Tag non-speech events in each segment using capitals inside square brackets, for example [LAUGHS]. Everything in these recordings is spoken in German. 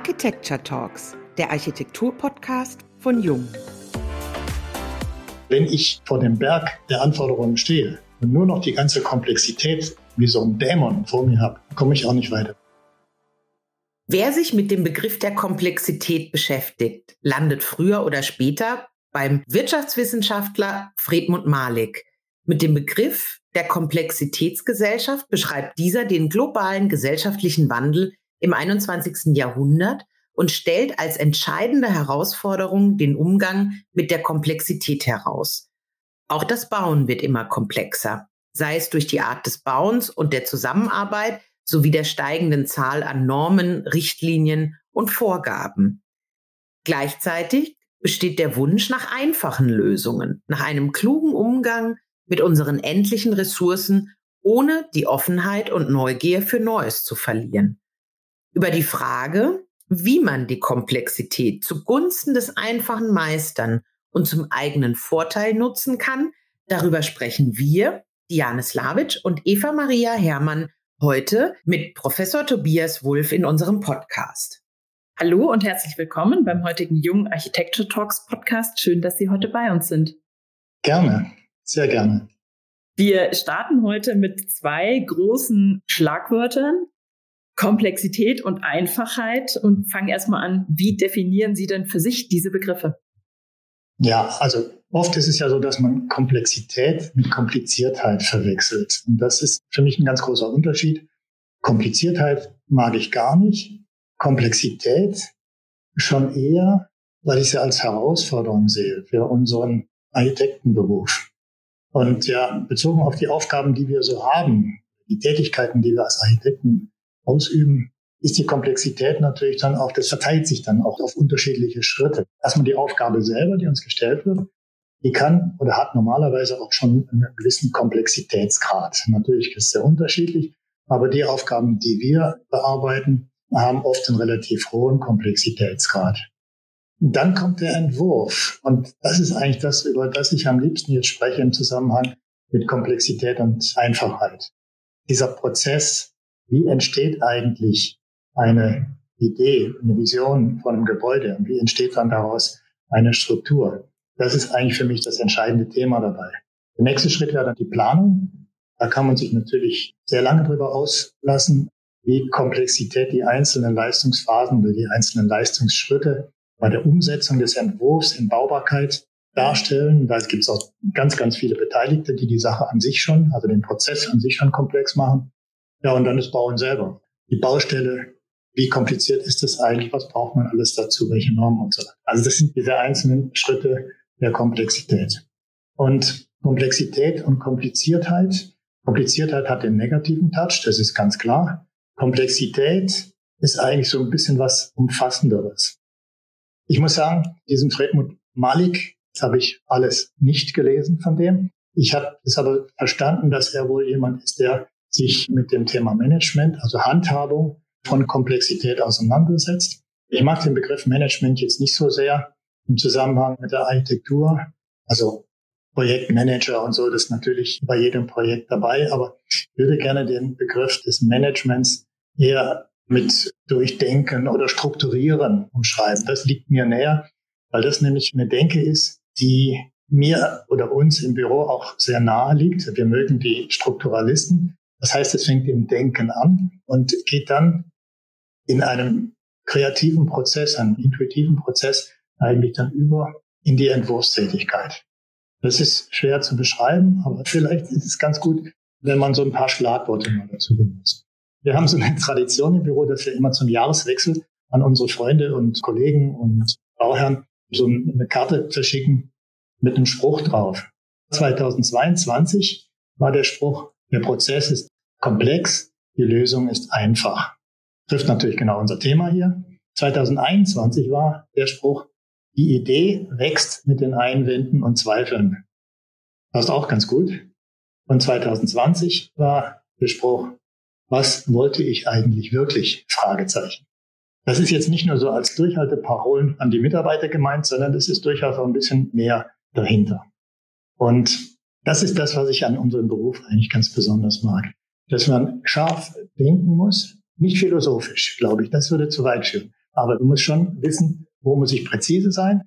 Architecture Talks, der Architektur-Podcast von Jung. Wenn ich vor dem Berg der Anforderungen stehe und nur noch die ganze Komplexität wie so ein Dämon vor mir habe, komme ich auch nicht weiter. Wer sich mit dem Begriff der Komplexität beschäftigt, landet früher oder später beim Wirtschaftswissenschaftler Fredmund Malik. Mit dem Begriff der Komplexitätsgesellschaft beschreibt dieser den globalen gesellschaftlichen Wandel im 21. Jahrhundert und stellt als entscheidende Herausforderung den Umgang mit der Komplexität heraus. Auch das Bauen wird immer komplexer, sei es durch die Art des Bauens und der Zusammenarbeit sowie der steigenden Zahl an Normen, Richtlinien und Vorgaben. Gleichzeitig besteht der Wunsch nach einfachen Lösungen, nach einem klugen Umgang mit unseren endlichen Ressourcen, ohne die Offenheit und Neugier für Neues zu verlieren. Über die Frage, wie man die Komplexität zugunsten des einfachen Meistern und zum eigenen Vorteil nutzen kann, darüber sprechen wir, Diane Slavic und Eva Maria Herrmann, heute mit Professor Tobias Wulff in unserem Podcast. Hallo und herzlich willkommen beim heutigen Jungen Architecture Talks Podcast. Schön, dass Sie heute bei uns sind. Gerne, sehr gerne. Wir starten heute mit zwei großen Schlagwörtern, Komplexität und Einfachheit und fangen erstmal an, wie definieren Sie denn für sich diese Begriffe? Ja, also oft ist es ja so, dass man Komplexität mit Kompliziertheit verwechselt. Und das ist für mich ein ganz großer Unterschied. Kompliziertheit mag ich gar nicht. Komplexität schon eher, weil ich sie als Herausforderung sehe für unseren Architektenberuf. Und ja, bezogen auf die Aufgaben, die wir so haben, die Tätigkeiten, die wir als Architekten ausüben, ist die Komplexität natürlich dann auch, das verteilt sich dann auch auf unterschiedliche Schritte. Erstmal die Aufgabe selber, die uns gestellt wird, die kann oder hat normalerweise auch schon einen gewissen Komplexitätsgrad. Natürlich ist es sehr unterschiedlich, aber die Aufgaben, die wir bearbeiten, haben oft einen relativ hohen Komplexitätsgrad. Dann kommt der Entwurf. Und das ist eigentlich das, über das ich am liebsten jetzt spreche im Zusammenhang mit Komplexität und Einfachheit. Dieser Prozess, wie entsteht eigentlich eine Idee, eine Vision von einem Gebäude und wie entsteht dann daraus eine Struktur. Das ist eigentlich für mich das entscheidende Thema dabei. Der nächste Schritt wäre dann die Planung. Da kann man sich natürlich sehr lange drüber auslassen, wie Komplexität die einzelnen Leistungsphasen oder die einzelnen Leistungsschritte bei der Umsetzung des Entwurfs in Baubarkeit darstellen. Da gibt es auch ganz, ganz viele Beteiligte, die die Sache an sich schon, also den Prozess an sich schon komplex machen. Ja, und dann das Bauen selber. Die Baustelle, wie kompliziert ist das eigentlich? Was braucht man alles dazu? Welche Normen und so weiter? Also das sind diese einzelnen Schritte der Komplexität. Und Komplexität und Kompliziertheit. Kompliziertheit hat den negativen Touch, das ist ganz klar. Komplexität ist eigentlich so ein bisschen was Umfassenderes. Ich muss sagen, diesen Fredmund Malik, das habe ich alles nicht gelesen von dem. Ich habe es aber verstanden, dass er wohl jemand ist, der sich mit dem Thema Management, also Handhabung von Komplexität auseinandersetzt. Ich mag den Begriff Management jetzt nicht so sehr im Zusammenhang mit der Architektur. Also Projektmanager und so, das ist natürlich bei jedem Projekt dabei, aber ich würde gerne den Begriff des Managements eher mit Durchdenken oder Strukturieren umschreiben. Das liegt mir näher, weil das nämlich eine Denke ist, die mir oder uns im Büro auch sehr nahe liegt. Wir mögen die Strukturalisten. Das heißt, es fängt im Denken an und geht dann in einem kreativen Prozess, einem intuitiven Prozess eigentlich dann über in die Entwurfstätigkeit. Das ist schwer zu beschreiben, aber vielleicht ist es ganz gut, wenn man so ein paar Schlagworte mal dazu benutzt. Wir haben so eine Tradition im Büro, dass wir immer zum Jahreswechsel an unsere Freunde und Kollegen und Bauherren so eine Karte verschicken mit einem Spruch drauf. 2022 war der Spruch, der Prozess ist komplex, die Lösung ist einfach. Trifft natürlich genau unser Thema hier. 2021 war der Spruch, die Idee wächst mit den Einwänden und Zweifeln. Das ist auch ganz gut. Und 2020 war der Spruch, was wollte ich eigentlich wirklich? Fragezeichen. Das ist jetzt nicht nur so als Durchhalteparolen an die Mitarbeiter gemeint, sondern das ist durchaus auch ein bisschen mehr dahinter. Und das ist das, was ich an unserem Beruf eigentlich ganz besonders mag dass man scharf denken muss, nicht philosophisch, glaube ich, das würde zu weit führen, Aber du musst schon wissen, wo muss ich präzise sein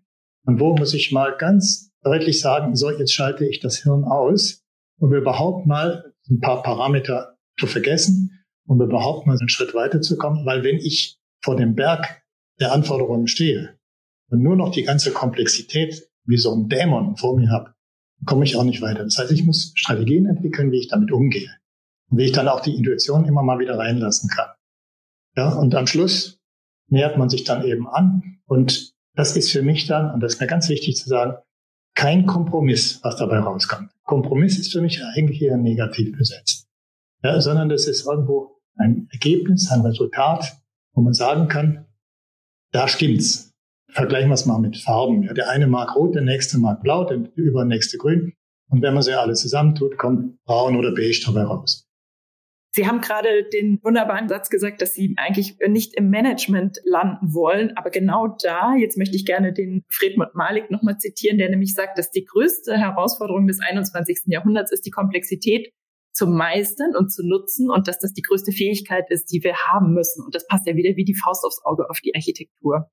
und wo muss ich mal ganz deutlich sagen, so, jetzt schalte ich das Hirn aus, um überhaupt mal ein paar Parameter zu vergessen, um überhaupt mal einen Schritt weiterzukommen. Weil wenn ich vor dem Berg der Anforderungen stehe und nur noch die ganze Komplexität wie so ein Dämon vor mir habe, komme ich auch nicht weiter. Das heißt, ich muss Strategien entwickeln, wie ich damit umgehe. Und wie ich dann auch die Intuition immer mal wieder reinlassen kann. Ja, und am Schluss nähert man sich dann eben an. Und das ist für mich dann, und das ist mir ganz wichtig zu sagen, kein Kompromiss, was dabei rauskommt. Kompromiss ist für mich eigentlich eher negativ besetzt. Ja, sondern das ist irgendwo ein Ergebnis, ein Resultat, wo man sagen kann, da stimmt's. Vergleichen wir es mal mit Farben. Ja, der eine mag rot, der nächste mag blau, der übernächste grün. Und wenn man sie alle zusammentut, kommt braun oder beige dabei raus. Sie haben gerade den wunderbaren Satz gesagt, dass Sie eigentlich nicht im Management landen wollen. Aber genau da, jetzt möchte ich gerne den Fredmund Malik nochmal zitieren, der nämlich sagt, dass die größte Herausforderung des 21. Jahrhunderts ist, die Komplexität zu meistern und zu nutzen und dass das die größte Fähigkeit ist, die wir haben müssen. Und das passt ja wieder wie die Faust aufs Auge auf die Architektur.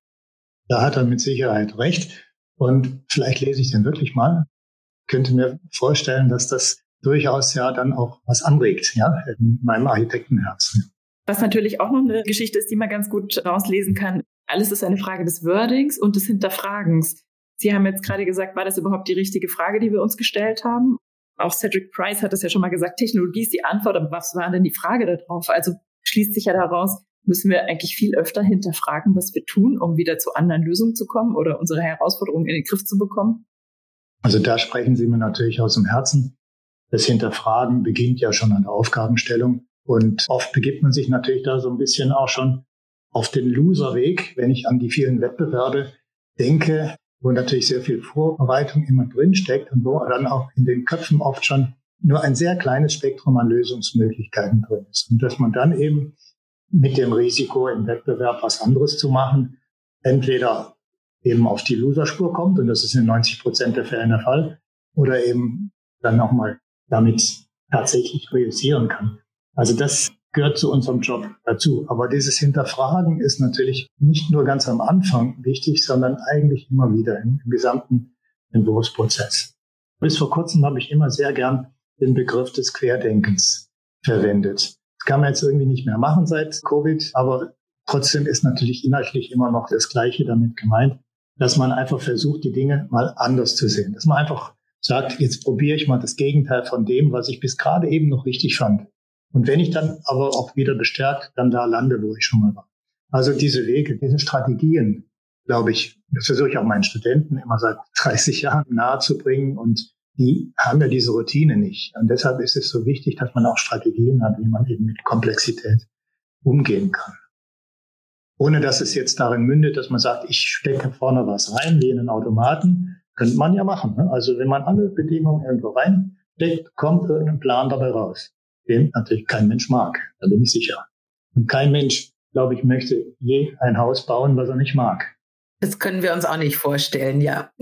Da hat er mit Sicherheit recht. Und vielleicht lese ich den wirklich mal. Ich könnte mir vorstellen, dass das durchaus ja dann auch was anregt, ja, in meinem Architektenherz. Was natürlich auch noch eine Geschichte ist, die man ganz gut rauslesen kann. Alles ist eine Frage des Wordings und des Hinterfragens. Sie haben jetzt gerade gesagt, war das überhaupt die richtige Frage, die wir uns gestellt haben? Auch Cedric Price hat es ja schon mal gesagt, Technologie ist die Antwort, aber was war denn die Frage darauf? Also schließt sich ja daraus, müssen wir eigentlich viel öfter hinterfragen, was wir tun, um wieder zu anderen Lösungen zu kommen oder unsere Herausforderungen in den Griff zu bekommen? Also da sprechen Sie mir natürlich aus dem Herzen. Das Hinterfragen beginnt ja schon an der Aufgabenstellung. Und oft begibt man sich natürlich da so ein bisschen auch schon auf den Loserweg, wenn ich an die vielen Wettbewerbe denke, wo natürlich sehr viel Vorbereitung immer drinsteckt und wo dann auch in den Köpfen oft schon nur ein sehr kleines Spektrum an Lösungsmöglichkeiten drin ist. Und dass man dann eben mit dem Risiko im Wettbewerb was anderes zu machen, entweder eben auf die Loserspur kommt, und das ist in 90 Prozent der Fälle der Fall, oder eben dann nochmal damit tatsächlich realisieren kann. Also das gehört zu unserem Job dazu. Aber dieses Hinterfragen ist natürlich nicht nur ganz am Anfang wichtig, sondern eigentlich immer wieder im, im gesamten Entwurfsprozess. Bis vor kurzem habe ich immer sehr gern den Begriff des Querdenkens verwendet. Das kann man jetzt irgendwie nicht mehr machen seit Covid, aber trotzdem ist natürlich inhaltlich immer noch das Gleiche damit gemeint, dass man einfach versucht, die Dinge mal anders zu sehen. Dass man einfach sagt, jetzt probiere ich mal das Gegenteil von dem, was ich bis gerade eben noch richtig fand. Und wenn ich dann aber auch wieder bestärkt dann da lande, wo ich schon mal war. Also diese Wege, diese Strategien, glaube ich, das versuche ich auch meinen Studenten immer seit [LAUGHS] 30 Jahren nahezubringen und die haben ja diese Routine nicht. Und deshalb ist es so wichtig, dass man auch Strategien hat, wie man eben mit Komplexität umgehen kann. Ohne dass es jetzt darin mündet, dass man sagt, ich stecke vorne was rein, wie in einen Automaten, könnte man ja machen. Ne? Also wenn man alle Bedingungen irgendwo reinsteckt, kommt irgendein Plan dabei raus, den natürlich kein Mensch mag. Da bin ich sicher. Und kein Mensch, glaube ich, möchte je ein Haus bauen, was er nicht mag. Das können wir uns auch nicht vorstellen, ja. [LAUGHS]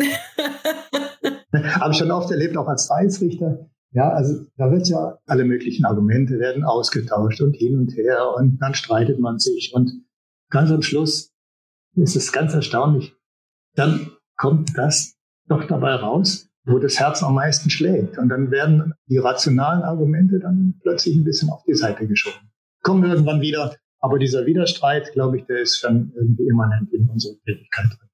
Habe ich schon oft erlebt, auch als Preisrichter. Ja, also da wird ja alle möglichen Argumente werden ausgetauscht und hin und her und dann streitet man sich und ganz am Schluss ist es ganz erstaunlich. Dann kommt das doch dabei raus, wo das Herz am meisten schlägt. Und dann werden die rationalen Argumente dann plötzlich ein bisschen auf die Seite geschoben. Kommen irgendwann wieder, aber dieser Widerstreit, glaube ich, der ist schon irgendwie immanent in unserer Tätigkeit drin.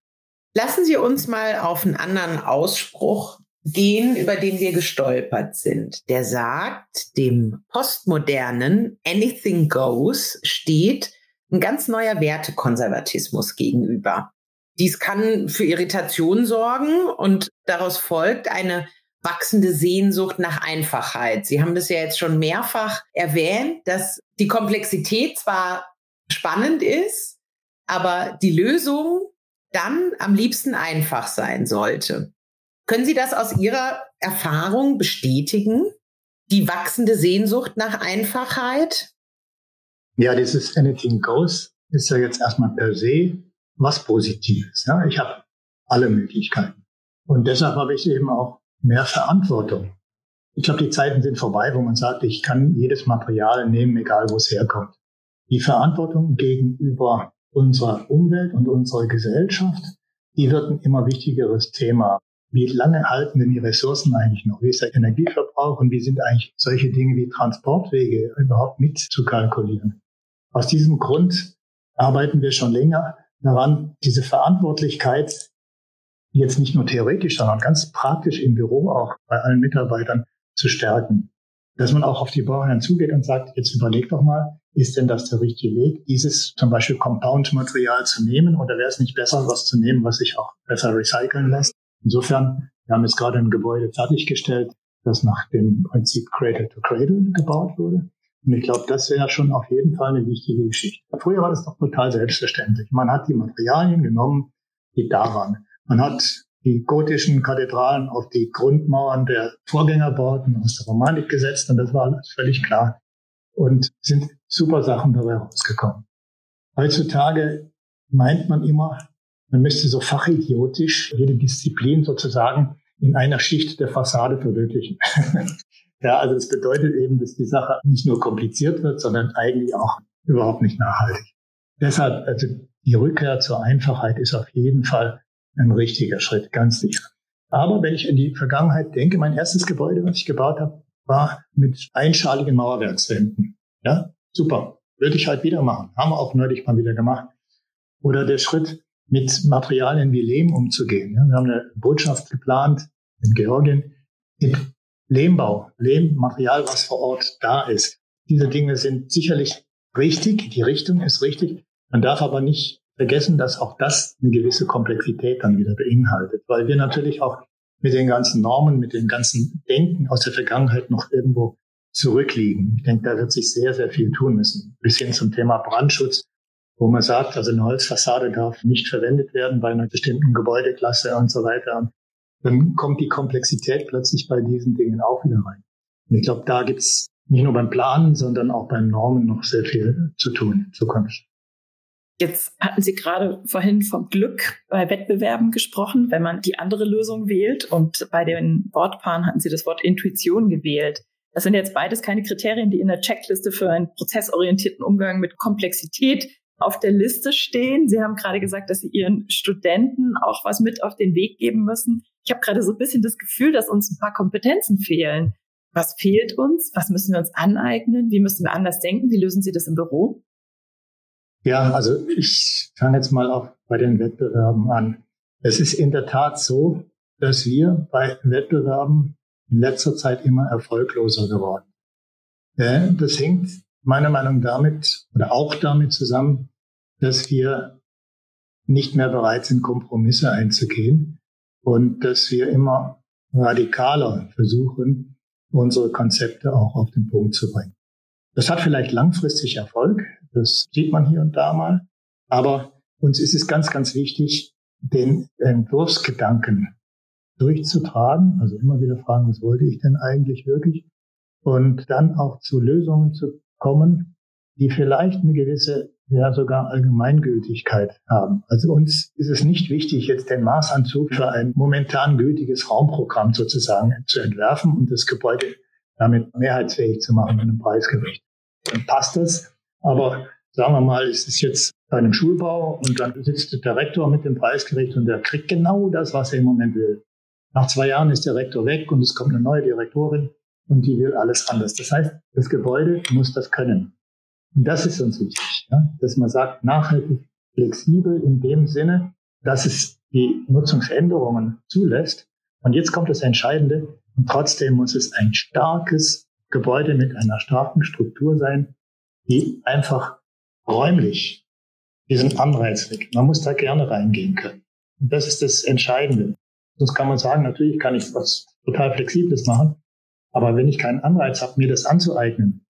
Lassen Sie uns mal auf einen anderen Ausspruch gehen, über den wir gestolpert sind. Der sagt, dem postmodernen Anything Goes steht ein ganz neuer Wertekonservatismus gegenüber. Dies kann für Irritation sorgen und daraus folgt eine wachsende Sehnsucht nach Einfachheit. Sie haben das ja jetzt schon mehrfach erwähnt, dass die Komplexität zwar spannend ist, aber die Lösung dann am liebsten einfach sein sollte. Können Sie das aus Ihrer Erfahrung bestätigen? Die wachsende Sehnsucht nach Einfachheit? Ja, dieses Anything Goes ist ja jetzt erstmal per se was Positives. Ja? Ich habe alle Möglichkeiten. Und deshalb habe ich eben auch mehr Verantwortung. Ich glaube, die Zeiten sind vorbei, wo man sagt, ich kann jedes Material nehmen, egal wo es herkommt. Die Verantwortung gegenüber unserer Umwelt und unserer Gesellschaft, die wird ein immer wichtigeres Thema. Wie lange halten denn die Ressourcen eigentlich noch? Wie ist der Energieverbrauch und wie sind eigentlich solche Dinge wie Transportwege überhaupt mit zu kalkulieren? Aus diesem Grund arbeiten wir schon länger daran, diese Verantwortlichkeit jetzt nicht nur theoretisch, sondern ganz praktisch im Büro auch bei allen Mitarbeitern zu stärken. Dass man auch auf die Bauherren zugeht und sagt, jetzt überleg doch mal, ist denn das der richtige Weg, dieses zum Beispiel Compound-Material zu nehmen oder wäre es nicht besser, was zu nehmen, was sich auch besser recyceln lässt? Insofern, wir haben jetzt gerade ein Gebäude fertiggestellt, das nach dem Prinzip Cradle to Cradle gebaut wurde. Und ich glaube, das wäre schon auf jeden Fall eine wichtige Geschichte. Früher war das doch total selbstverständlich. Man hat die Materialien genommen, die da waren. Man hat die gotischen Kathedralen auf die Grundmauern der Vorgängerbauten aus der Romanik gesetzt und das war alles völlig klar. Und sind super Sachen dabei rausgekommen. Heutzutage meint man immer, man müsste so fachidiotisch jede Disziplin sozusagen in einer Schicht der Fassade verwirklichen. [LAUGHS] ja, also das bedeutet eben, dass die Sache nicht nur kompliziert wird, sondern eigentlich auch überhaupt nicht nachhaltig. Deshalb, also die Rückkehr zur Einfachheit ist auf jeden Fall ein richtiger Schritt, ganz sicher. Aber wenn ich in die Vergangenheit denke, mein erstes Gebäude, was ich gebaut habe, war mit einschaligen Mauerwerkswänden. Ja, super. Würde ich halt wieder machen. Haben wir auch neulich mal wieder gemacht. Oder der Schritt, mit Materialien wie Lehm umzugehen. Wir haben eine Botschaft geplant in Georgien mit Lehmbau, Lehmmaterial, was vor Ort da ist. Diese Dinge sind sicherlich richtig, die Richtung ist richtig. Man darf aber nicht vergessen, dass auch das eine gewisse Komplexität dann wieder beinhaltet, weil wir natürlich auch mit den ganzen Normen, mit dem ganzen Denken aus der Vergangenheit noch irgendwo zurückliegen. Ich denke, da wird sich sehr, sehr viel tun müssen. Bis hin zum Thema Brandschutz, wo man sagt, also eine Holzfassade darf nicht verwendet werden bei einer bestimmten Gebäudeklasse und so weiter. Dann kommt die Komplexität plötzlich bei diesen Dingen auch wieder rein. Und ich glaube, da gibt's nicht nur beim Planen, sondern auch beim Normen noch sehr viel zu tun in Zukunft. Jetzt hatten Sie gerade vorhin vom Glück bei Wettbewerben gesprochen, wenn man die andere Lösung wählt. Und bei den Wortpaaren hatten Sie das Wort Intuition gewählt. Das sind jetzt beides keine Kriterien, die in der Checkliste für einen prozessorientierten Umgang mit Komplexität auf der Liste stehen. Sie haben gerade gesagt, dass Sie Ihren Studenten auch was mit auf den Weg geben müssen. Ich habe gerade so ein bisschen das Gefühl, dass uns ein paar Kompetenzen fehlen. Was fehlt uns? Was müssen wir uns aneignen? Wie müssen wir anders denken? Wie lösen Sie das im Büro? Ja, also ich fange jetzt mal auch bei den Wettbewerben an. Es ist in der Tat so, dass wir bei Wettbewerben in letzter Zeit immer erfolgloser geworden. Das hängt meiner Meinung nach damit oder auch damit zusammen, dass wir nicht mehr bereit sind, Kompromisse einzugehen und dass wir immer radikaler versuchen, unsere Konzepte auch auf den Punkt zu bringen. Das hat vielleicht langfristig Erfolg, das sieht man hier und da mal. Aber uns ist es ganz, ganz wichtig, den Entwurfsgedanken durchzutragen. Also immer wieder fragen, was wollte ich denn eigentlich wirklich? Und dann auch zu Lösungen zu kommen, die vielleicht eine gewisse, ja sogar Allgemeingültigkeit haben. Also uns ist es nicht wichtig, jetzt den Maßanzug für ein momentan gültiges Raumprogramm sozusagen zu entwerfen und das Gebäude damit mehrheitsfähig zu machen in einem Preisgericht. Dann passt das. Aber sagen wir mal, es ist jetzt bei einem Schulbau und dann sitzt der Rektor mit dem Preisgericht und der kriegt genau das, was er im Moment will. Nach zwei Jahren ist der Rektor weg und es kommt eine neue Direktorin und die will alles anders. Das heißt, das Gebäude muss das können. Und das ist uns wichtig, ja? dass man sagt, nachhaltig flexibel in dem Sinne, dass es die Nutzungsänderungen zulässt. Und jetzt kommt das Entscheidende. Und trotzdem muss es ein starkes Gebäude mit einer starken Struktur sein, die einfach räumlich diesen Anreiz weckt. Man muss da gerne reingehen können. Und das ist das Entscheidende. Sonst kann man sagen, natürlich kann ich was total Flexibles machen. Aber wenn ich keinen Anreiz habe, mir das anzueignen,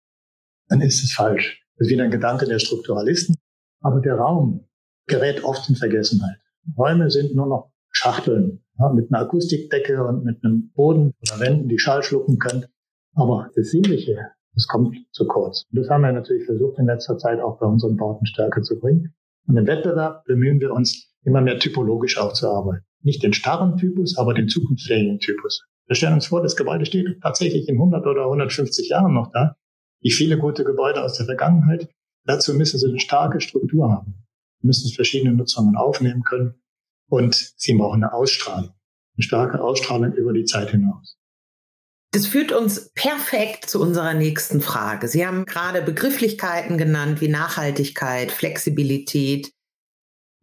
dann ist es falsch. Das ist wieder ein Gedanke der Strukturalisten. Aber der Raum gerät oft in Vergessenheit. Räume sind nur noch Schachteln ja, mit einer Akustikdecke und mit einem Boden oder Wänden, die Schall schlucken können. Aber das Sinnliche, das kommt zu kurz. Und das haben wir natürlich versucht in letzter Zeit auch bei unseren Bauten stärker zu bringen. Und im Wettbewerb bemühen wir uns, immer mehr typologisch aufzuarbeiten. Nicht den starren Typus, aber den zukunftsfähigen Typus. Wir stellen uns vor, das Gebäude steht tatsächlich in 100 oder 150 Jahren noch da, wie viele gute Gebäude aus der Vergangenheit. Dazu müssen sie eine starke Struktur haben. müssen verschiedene Nutzungen aufnehmen können und sie brauchen eine Ausstrahlung, eine starke Ausstrahlung über die Zeit hinaus. Das führt uns perfekt zu unserer nächsten Frage. Sie haben gerade Begrifflichkeiten genannt wie Nachhaltigkeit, Flexibilität.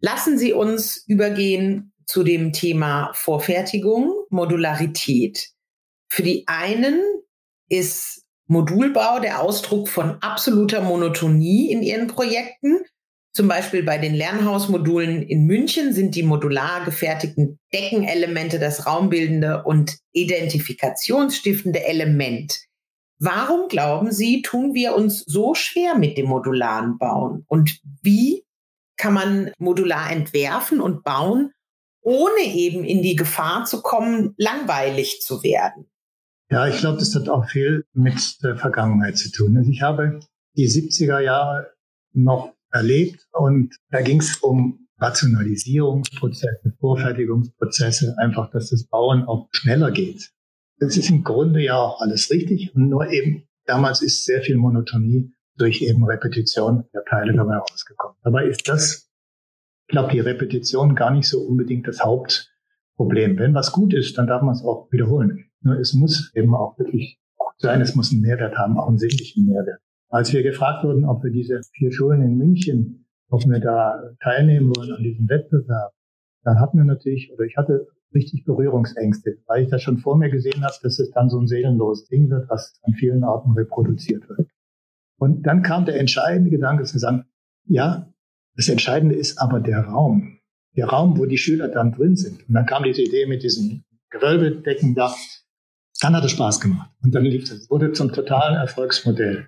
Lassen Sie uns übergehen zu dem Thema Vorfertigung, Modularität. Für die einen ist Modulbau der Ausdruck von absoluter Monotonie in ihren Projekten. Zum Beispiel bei den Lernhausmodulen in München sind die modular gefertigten Deckenelemente das raumbildende und identifikationsstiftende Element. Warum glauben Sie, tun wir uns so schwer mit dem modularen Bauen? Und wie kann man modular entwerfen und bauen, ohne eben in die Gefahr zu kommen, langweilig zu werden? Ja, ich glaube, das hat auch viel mit der Vergangenheit zu tun. Also ich habe die 70er Jahre noch erlebt und da ging es um Rationalisierungsprozesse, Vorfertigungsprozesse, einfach, dass das Bauen auch schneller geht. Das ist im Grunde ja auch alles richtig und nur eben damals ist sehr viel Monotonie durch eben Repetition der Teile dabei rausgekommen. Dabei ist das, ich glaube, die Repetition gar nicht so unbedingt das Hauptproblem. Wenn was gut ist, dann darf man es auch wiederholen. Nur es muss eben auch wirklich gut sein, es muss einen Mehrwert haben, auch einen sinnlichen Mehrwert. Als wir gefragt wurden, ob wir diese vier Schulen in München, ob wir da teilnehmen wollen an diesem Wettbewerb, dann hatten wir natürlich, oder ich hatte richtig Berührungsängste, weil ich das schon vor mir gesehen habe, dass es dann so ein seelenloses Ding wird, was an vielen Orten reproduziert wird. Und dann kam der entscheidende Gedanke zu sagen, ja, das Entscheidende ist aber der Raum. Der Raum, wo die Schüler dann drin sind. Und dann kam diese Idee mit diesen Gewölbedecken da. Dann hat es Spaß gemacht. Und dann lief es. Wurde zum totalen Erfolgsmodell.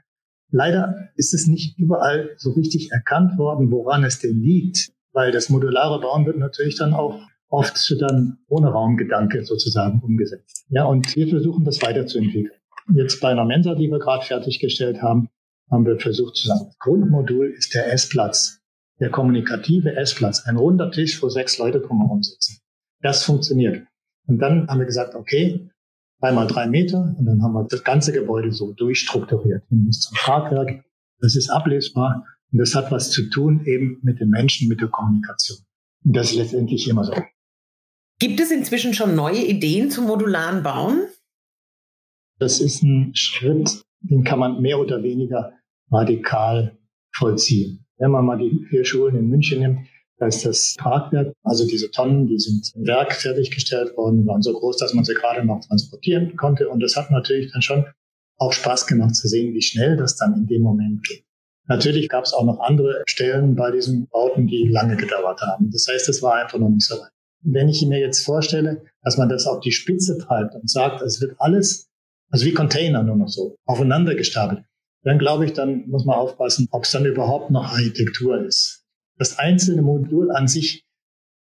Leider ist es nicht überall so richtig erkannt worden, woran es denn liegt. Weil das modulare Bauen wird natürlich dann auch oft dann ohne Raumgedanke sozusagen umgesetzt. Ja, und wir versuchen das weiterzuentwickeln. Jetzt bei einer Mensa, die wir gerade fertiggestellt haben, haben wir versucht zu sagen, das Grundmodul ist der Essplatz, der kommunikative Essplatz, ein runder Tisch, wo sechs Leute drumherum sitzen. Das funktioniert. Und dann haben wir gesagt, okay, dreimal drei Meter und dann haben wir das ganze Gebäude so durchstrukturiert hin bis zum Tragwerk. Das ist ablesbar und das hat was zu tun eben mit den Menschen, mit der Kommunikation. Und das ist letztendlich immer so. Gibt es inzwischen schon neue Ideen zum modularen Bauen? Das ist ein Schritt, den kann man mehr oder weniger radikal vollziehen. Wenn man mal die vier Schulen in München nimmt, da ist das Tragwerk, also diese Tonnen, die sind im Werk fertiggestellt worden, waren so groß, dass man sie gerade noch transportieren konnte. Und das hat natürlich dann schon auch Spaß gemacht zu sehen, wie schnell das dann in dem Moment geht. Natürlich gab es auch noch andere Stellen bei diesen Bauten, die lange gedauert haben. Das heißt, es war einfach noch nicht so weit. Wenn ich mir jetzt vorstelle, dass man das auf die Spitze treibt und sagt, es wird alles, also wie Container nur noch so, aufeinander gestapelt, dann glaube ich, dann muss man aufpassen, ob es dann überhaupt noch Architektur ist. Das einzelne Modul an sich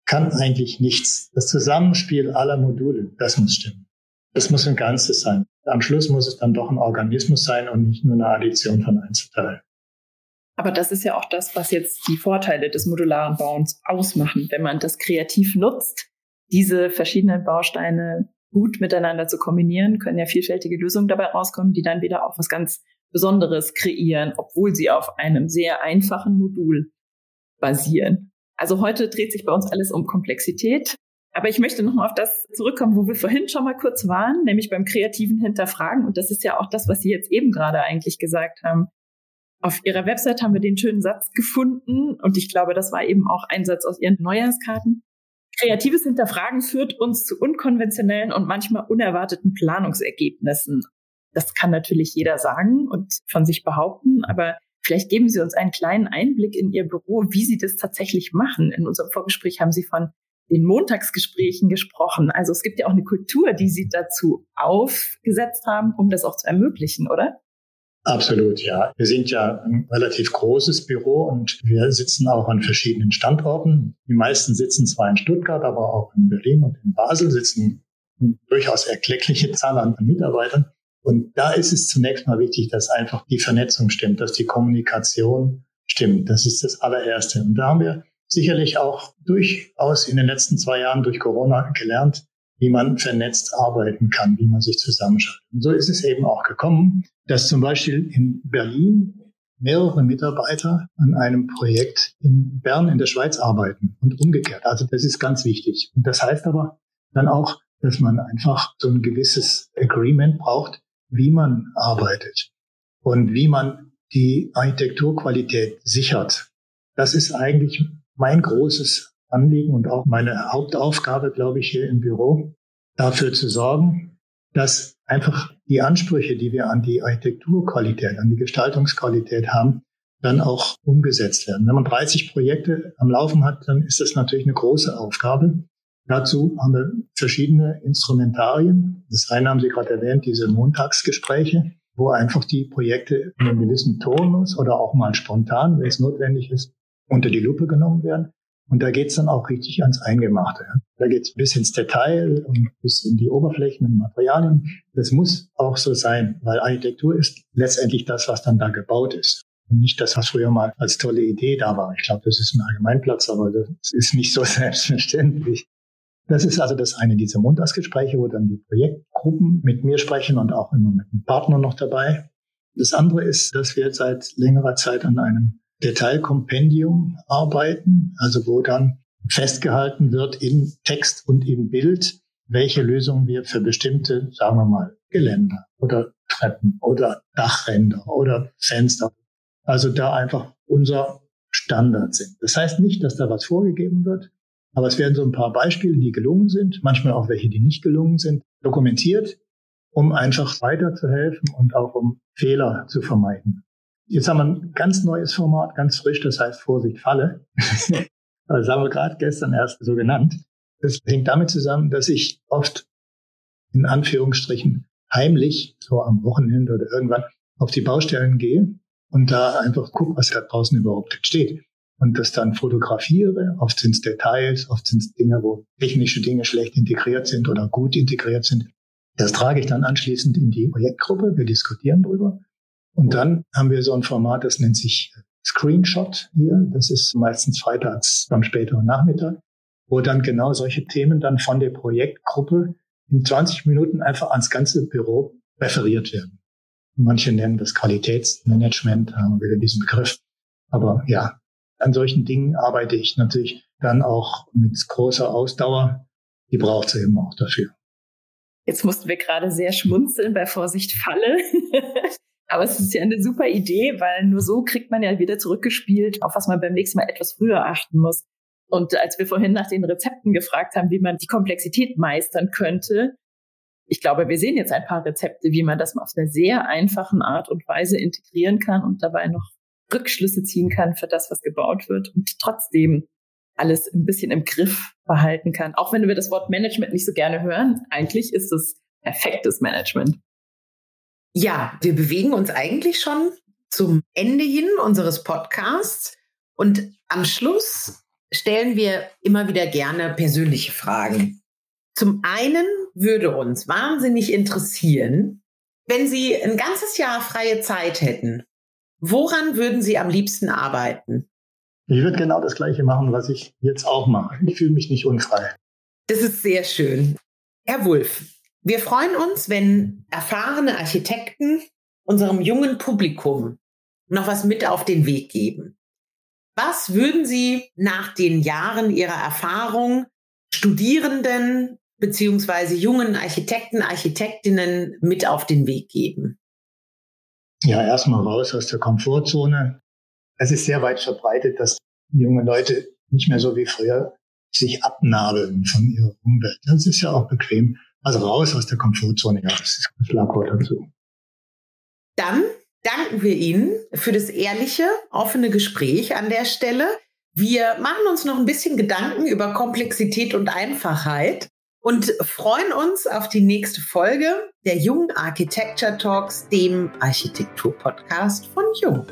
kann eigentlich nichts. Das Zusammenspiel aller Module, das muss stimmen. Das muss ein Ganzes sein. Am Schluss muss es dann doch ein Organismus sein und nicht nur eine Addition von Einzelteilen. Aber das ist ja auch das, was jetzt die Vorteile des modularen Bauens ausmachen, wenn man das kreativ nutzt, diese verschiedenen Bausteine gut miteinander zu kombinieren, können ja vielfältige Lösungen dabei rauskommen, die dann wieder auch was ganz Besonderes kreieren, obwohl sie auf einem sehr einfachen Modul basieren. Also heute dreht sich bei uns alles um Komplexität. Aber ich möchte nochmal auf das zurückkommen, wo wir vorhin schon mal kurz waren, nämlich beim kreativen Hinterfragen. Und das ist ja auch das, was Sie jetzt eben gerade eigentlich gesagt haben. Auf Ihrer Website haben wir den schönen Satz gefunden. Und ich glaube, das war eben auch ein Satz aus Ihren Neujahrskarten. Kreatives Hinterfragen führt uns zu unkonventionellen und manchmal unerwarteten Planungsergebnissen. Das kann natürlich jeder sagen und von sich behaupten, aber vielleicht geben Sie uns einen kleinen Einblick in Ihr Büro, wie Sie das tatsächlich machen. In unserem Vorgespräch haben Sie von den Montagsgesprächen gesprochen. Also es gibt ja auch eine Kultur, die Sie dazu aufgesetzt haben, um das auch zu ermöglichen, oder? Absolut, ja. Wir sind ja ein relativ großes Büro und wir sitzen auch an verschiedenen Standorten. Die meisten sitzen zwar in Stuttgart, aber auch in Berlin und in Basel sitzen durchaus erkleckliche Zahl an Mitarbeitern. Und da ist es zunächst mal wichtig, dass einfach die Vernetzung stimmt, dass die Kommunikation stimmt. Das ist das allererste. Und da haben wir sicherlich auch durchaus in den letzten zwei Jahren durch Corona gelernt, wie man vernetzt arbeiten kann, wie man sich zusammenschaltet. Und so ist es eben auch gekommen, dass zum Beispiel in Berlin mehrere Mitarbeiter an einem Projekt in Bern in der Schweiz arbeiten und umgekehrt. Also das ist ganz wichtig. Und das heißt aber dann auch, dass man einfach so ein gewisses Agreement braucht, wie man arbeitet und wie man die Architekturqualität sichert. Das ist eigentlich mein großes Anliegen und auch meine Hauptaufgabe, glaube ich, hier im Büro, dafür zu sorgen, dass einfach die Ansprüche, die wir an die Architekturqualität, an die Gestaltungsqualität haben, dann auch umgesetzt werden. Wenn man 30 Projekte am Laufen hat, dann ist das natürlich eine große Aufgabe. Dazu haben wir verschiedene Instrumentarien. Das eine haben Sie gerade erwähnt, diese Montagsgespräche, wo einfach die Projekte in einem gewissen Turnus oder auch mal spontan, wenn es notwendig ist, unter die Lupe genommen werden. Und da geht's dann auch richtig ans Eingemachte. Da geht's bis ins Detail und bis in die Oberflächen und Materialien. Das muss auch so sein, weil Architektur ist letztendlich das, was dann da gebaut ist. Und nicht das, was früher mal als tolle Idee da war. Ich glaube, das ist ein Allgemeinplatz, aber das ist nicht so [LAUGHS] selbstverständlich. Das ist also das eine, diese Montagsgespräche, wo dann die Projektgruppen mit mir sprechen und auch immer mit einem Partner noch dabei. Das andere ist, dass wir seit längerer Zeit an einem Detailkompendium arbeiten, also wo dann festgehalten wird in Text und in Bild, welche Lösungen wir für bestimmte, sagen wir mal, Geländer oder Treppen oder Dachränder oder Fenster, also da einfach unser Standard sind. Das heißt nicht, dass da was vorgegeben wird, aber es werden so ein paar Beispiele, die gelungen sind, manchmal auch welche, die nicht gelungen sind, dokumentiert, um einfach weiterzuhelfen und auch um Fehler zu vermeiden. Jetzt haben wir ein ganz neues Format, ganz frisch, das heißt Vorsicht Falle. [LAUGHS] das haben wir gerade gestern erst so genannt. Das hängt damit zusammen, dass ich oft in Anführungsstrichen heimlich, so am Wochenende oder irgendwann, auf die Baustellen gehe und da einfach gucke, was da draußen überhaupt entsteht. Und das dann fotografiere. Oft sind es Details, oft sind es Dinge, wo technische Dinge schlecht integriert sind oder gut integriert sind. Das trage ich dann anschließend in die Projektgruppe. Wir diskutieren drüber. Und dann haben wir so ein Format, das nennt sich Screenshot hier. Das ist meistens freitags am späteren Nachmittag, wo dann genau solche Themen dann von der Projektgruppe in 20 Minuten einfach ans ganze Büro referiert werden. Manche nennen das Qualitätsmanagement, haben wir wieder diesen Begriff. Aber ja, an solchen Dingen arbeite ich natürlich dann auch mit großer Ausdauer. Die braucht es eben auch dafür. Jetzt mussten wir gerade sehr schmunzeln bei Vorsicht Falle. [LAUGHS] Aber es ist ja eine super Idee, weil nur so kriegt man ja wieder zurückgespielt, auf was man beim nächsten Mal etwas früher achten muss. Und als wir vorhin nach den Rezepten gefragt haben, wie man die Komplexität meistern könnte, ich glaube, wir sehen jetzt ein paar Rezepte, wie man das auf einer sehr einfachen Art und Weise integrieren kann und dabei noch Rückschlüsse ziehen kann für das, was gebaut wird und trotzdem alles ein bisschen im Griff behalten kann. Auch wenn wir das Wort Management nicht so gerne hören, eigentlich ist es perfektes Management. Ja, wir bewegen uns eigentlich schon zum Ende hin unseres Podcasts und am Schluss stellen wir immer wieder gerne persönliche Fragen. Zum einen würde uns wahnsinnig interessieren, wenn Sie ein ganzes Jahr freie Zeit hätten, woran würden Sie am liebsten arbeiten? Ich würde genau das Gleiche machen, was ich jetzt auch mache. Ich fühle mich nicht unfrei. Das ist sehr schön. Herr Wulff, wir freuen uns, wenn erfahrene Architekten unserem jungen Publikum noch was mit auf den Weg geben. Was würden Sie nach den Jahren Ihrer Erfahrung Studierenden beziehungsweise jungen Architekten, Architektinnen mit auf den Weg geben? Ja, erstmal raus aus der Komfortzone. Es ist sehr weit verbreitet, dass junge Leute nicht mehr so wie früher sich abnabeln von ihrer Umwelt. Das ist ja auch bequem. Also raus aus der Komfortzone, ja, das ist das Schlagwort dazu. Dann danken wir Ihnen für das ehrliche, offene Gespräch an der Stelle. Wir machen uns noch ein bisschen Gedanken über Komplexität und Einfachheit und freuen uns auf die nächste Folge der Jung Architecture Talks, dem Architektur-Podcast von Jung.